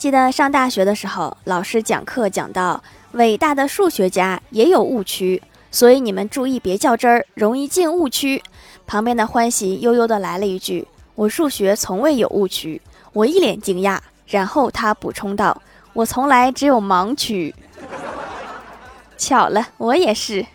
记得上大学的时候，老师讲课讲到伟大的数学家也有误区，所以你们注意别较真儿，容易进误区。旁边的欢喜悠悠的来了一句：“我数学从未有误区。”我一脸惊讶，然后他补充道：“我从来只有盲区。”巧了，我也是。